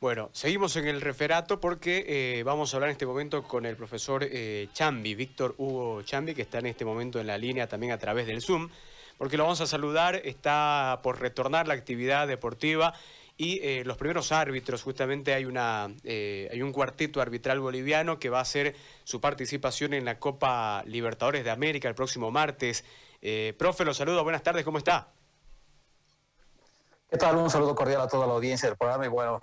Bueno, seguimos en el referato porque eh, vamos a hablar en este momento con el profesor eh, Chambi, Víctor Hugo Chambi, que está en este momento en la línea también a través del Zoom, porque lo vamos a saludar, está por retornar la actividad deportiva y eh, los primeros árbitros, justamente hay, una, hay un cuarteto arbitral boliviano que va a hacer su participación en la Copa Libertadores de América el próximo martes. profe, lo saludo, buenas tardes, ¿cómo está? ¿Qué tal? Un saludo cordial a toda la audiencia del programa y bueno,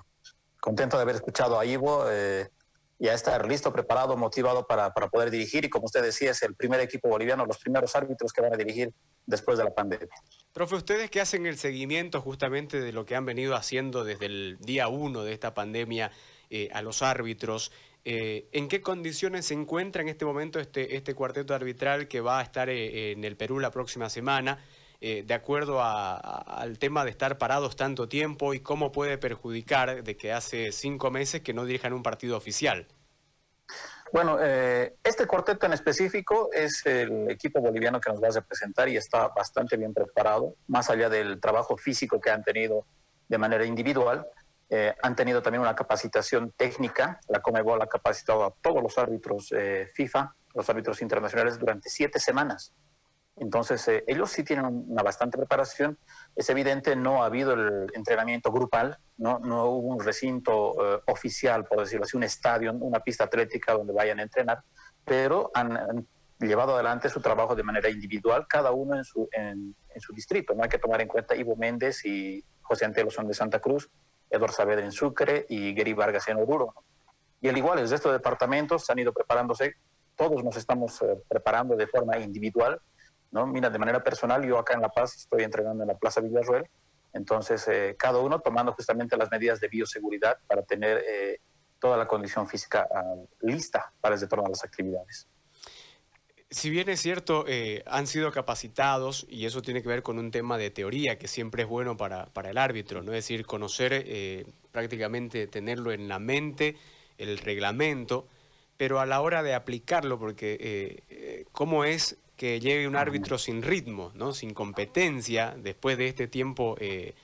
contento de haber escuchado a Ivo. Eh, ya estar listo, preparado, motivado para, para, poder dirigir y como usted decía, es el primer equipo boliviano, los primeros árbitros que van a dirigir después de la pandemia. Profe, ustedes que hacen el seguimiento justamente de lo que han venido haciendo desde el día uno de esta pandemia eh, a los árbitros, eh, ¿en qué condiciones se encuentra en este momento este, este cuarteto arbitral que va a estar eh, en el Perú la próxima semana? Eh, de acuerdo al tema de estar parados tanto tiempo y cómo puede perjudicar de que hace cinco meses que no dirijan un partido oficial? Bueno, eh, este cuarteto en específico es el equipo boliviano que nos va a representar y está bastante bien preparado, más allá del trabajo físico que han tenido de manera individual. Eh, han tenido también una capacitación técnica. La Comebol ha capacitado a todos los árbitros FIFA, los árbitros internacionales, durante siete semanas. Entonces, eh, ellos sí tienen una bastante preparación. Es evidente, no ha habido el entrenamiento grupal, no, no hubo un recinto eh, oficial, por decirlo así, un estadio, una pista atlética donde vayan a entrenar, pero han, llevado adelante su trabajo de manera individual, cada uno en su, distrito. No hay que tomar en cuenta Ivo Méndez y José Antelo son de Santa Cruz, Eduardo Saavedra en Sucre y Gary Vargas en Oruro. Y al igual, el resto de departamentos han ido preparándose, todos nos estamos eh, preparando de forma individual ¿no? Mira, de manera personal, yo acá en La Paz estoy entrenando en la Plaza Villarruel, entonces eh, cada uno tomando justamente las medidas de bioseguridad para tener eh, toda la condición física ah, lista para el a las actividades. Si bien es cierto, eh, han sido capacitados y eso tiene que ver con un tema de teoría que siempre es bueno para, para el árbitro, ¿no? es decir, conocer prácticamente, tenerlo en la mente, el reglamento, pero a la hora de aplicarlo, porque ¿cómo es que llegue un árbitro sin ritmo, ¿no? sin competencia, después de este tiempo eh,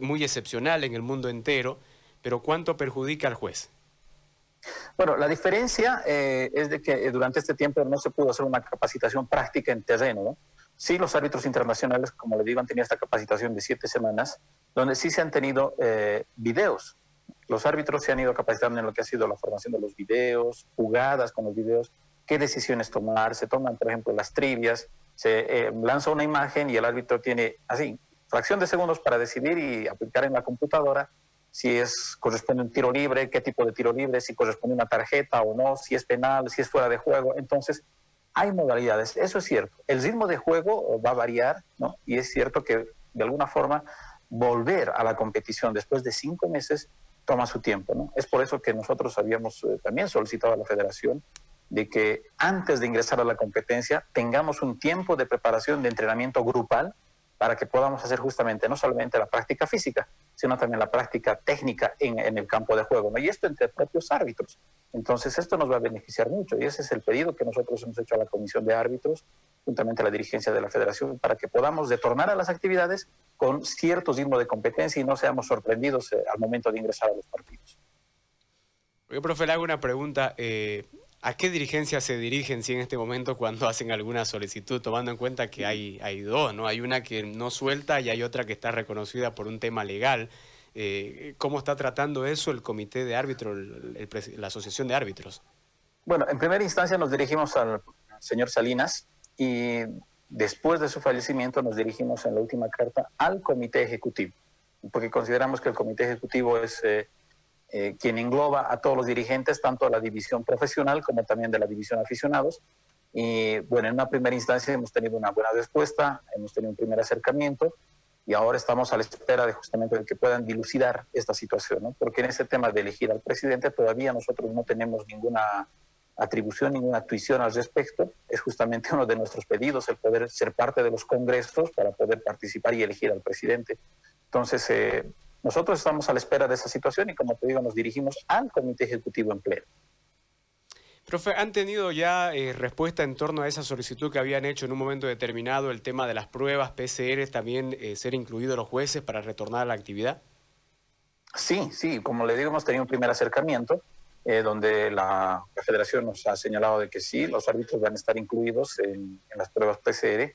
muy excepcional en el mundo entero, pero ¿cuánto perjudica al juez? Bueno, la diferencia eh, es de que durante este tiempo no se pudo hacer una capacitación práctica en terreno. ¿no? Sí, los árbitros internacionales, como le digo, han tenido esta capacitación de siete semanas, donde sí se han tenido eh, videos. Los árbitros se han ido capacitando en lo que ha sido la formación de los videos, jugadas con los videos, qué decisiones tomar, se toman, por ejemplo, las trivias, se eh, lanza una imagen y el árbitro tiene así, fracción de segundos para decidir y aplicar en la computadora si es corresponde un tiro libre, qué tipo de tiro libre, si corresponde una tarjeta o no, si es penal, si es fuera de juego. Entonces, hay modalidades, eso es cierto. El ritmo de juego va a variar, ¿no? Y es cierto que de alguna forma volver a la competición después de cinco meses toma su tiempo, ¿no? Es por eso que nosotros habíamos eh, también solicitado a la federación de que antes de ingresar a la competencia tengamos un tiempo de preparación de entrenamiento grupal para que podamos hacer justamente no solamente la práctica física, sino también la práctica técnica en, el campo de juego, ¿no? y esto entre propios árbitros. Entonces esto nos va a beneficiar mucho y ese es el pedido que nosotros hemos hecho a la Comisión de Árbitros, juntamente a la dirigencia de la Federación, para que podamos retornar a las actividades con cierto ritmo de competencia y no seamos sorprendidos eh, al momento de ingresar a los partidos. Oye, profe, le hago una pregunta. Eh, ¿A qué dirigencia se dirigen si en este momento cuando hacen alguna solicitud, tomando en cuenta que hay, hay dos, ¿no? Hay una que no suelta y hay otra que está reconocida por un tema legal. Eh, ¿Cómo está tratando eso el comité de árbitros, la asociación de árbitros? Bueno, en primera instancia nos dirigimos al señor Salinas y después de su fallecimiento nos dirigimos en la última carta al comité ejecutivo, porque consideramos que el comité ejecutivo es... Eh, eh, quien engloba a todos los dirigentes, tanto de la división profesional como también de la división aficionados. Y bueno, en una primera instancia hemos tenido una buena respuesta, hemos tenido un primer acercamiento y ahora estamos a la espera de justamente de que puedan dilucidar esta situación, ¿no? porque en ese tema de elegir al presidente todavía nosotros no tenemos ninguna atribución, ninguna tuición al respecto. Es justamente uno de nuestros pedidos el poder ser parte de los congresos para poder participar y elegir al presidente. Entonces, eh, nosotros estamos a la espera de esa situación y como te digo, nos dirigimos al Comité Ejecutivo en pleno. Profe, ¿han tenido ya eh, respuesta en torno a esa solicitud que habían hecho en un momento determinado, el tema de las pruebas PCR, también eh, ser incluidos los jueces para retornar a la actividad? Sí, sí, como le digo, hemos tenido un primer acercamiento eh, donde la, federación nos ha señalado de que sí, los árbitros van a estar incluidos en, las pruebas PCR.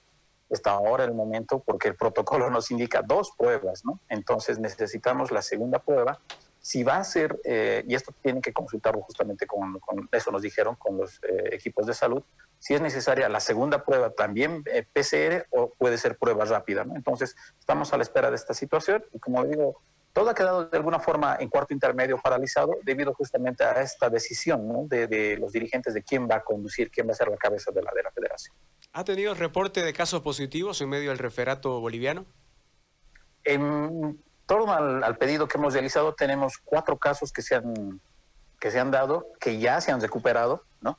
Está ahora el momento porque el protocolo nos indica dos pruebas, ¿no? Entonces necesitamos la segunda prueba. Si va a ser, eh, y esto tiene que consultarlo justamente con, eso nos dijeron, con los eh, equipos de salud, si es necesaria la segunda prueba también PCR o puede ser prueba rápida, ¿no? Entonces estamos a la espera de esta situación y como digo, todo ha quedado de alguna forma en cuarto intermedio paralizado debido justamente a esta decisión de, los dirigentes de quién va a conducir, quién va a ser la cabeza de la, de la federación. ¿Ha tenido reporte de casos positivos en medio del referato boliviano? En torno al, pedido que hemos realizado tenemos cuatro casos que se han, que se han dado, que ya se han recuperado, ¿no?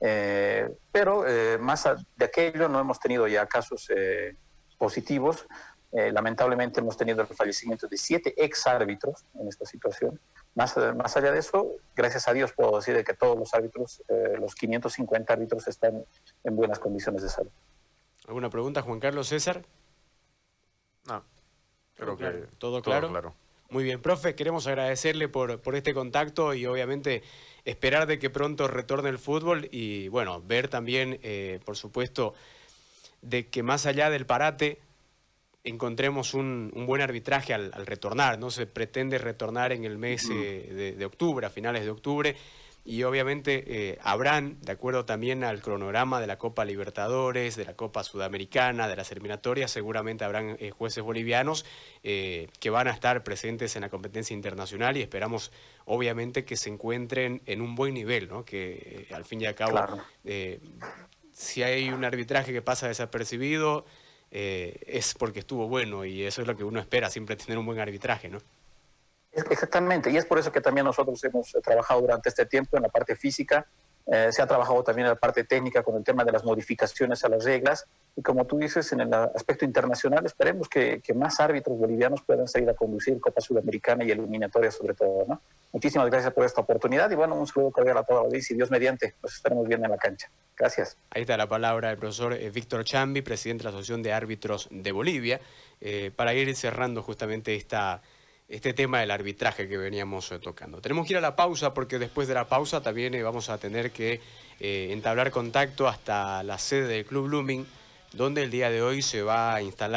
Eh, pero eh, más de aquello no hemos tenido ya casos eh, positivos. Eh, lamentablemente hemos tenido el fallecimiento de siete ex árbitros en esta situación. Más, más allá de eso, gracias a Dios puedo decir que todos los árbitros, eh, los 550 árbitros están en buenas condiciones de salud. ¿Alguna pregunta, Juan Carlos César? No, creo que ¿Todo claro? claro. Muy bien, profe, queremos agradecerle por, por este contacto y obviamente esperar de que pronto retorne el fútbol y bueno, ver también, eh, por supuesto, de que más allá del parate, encontremos un, buen arbitraje al, retornar. No se pretende retornar en el mes eh, de, octubre, a finales de octubre. Y obviamente eh, habrán, de acuerdo también al cronograma de la Copa Libertadores, de la Copa Sudamericana, de las eliminatorias, seguramente habrán eh, jueces bolivianos que van a estar presentes en la competencia internacional y esperamos obviamente que se encuentren en un buen nivel, ¿no? que al fin y al cabo, si hay un arbitraje que pasa desapercibido, eh, es porque estuvo bueno y eso es lo que uno espera, siempre tener un buen arbitraje, ¿no? Exactamente, y es por eso que también nosotros hemos trabajado durante este tiempo en la parte física, eh, se ha trabajado también en la parte técnica con el tema de las modificaciones a las reglas y como tú dices, en el aspecto internacional esperemos que, más árbitros bolivianos puedan salir a conducir Copa Sudamericana y eliminatoria sobre todo. ¿no? Muchísimas gracias por esta oportunidad y bueno, un saludo cordial a toda la audiencia y Dios mediante, nos estaremos viendo en la cancha. Gracias. Ahí está la palabra del profesor eh, Víctor Chambi, presidente de la Asociación de Árbitros de Bolivia, eh, para ir cerrando justamente esta este tema del arbitraje que veníamos eh, tocando. Tenemos que ir a la pausa porque después de la pausa también eh, vamos a tener que eh, entablar contacto hasta la sede del Club Blooming, donde el día de hoy se va a instalar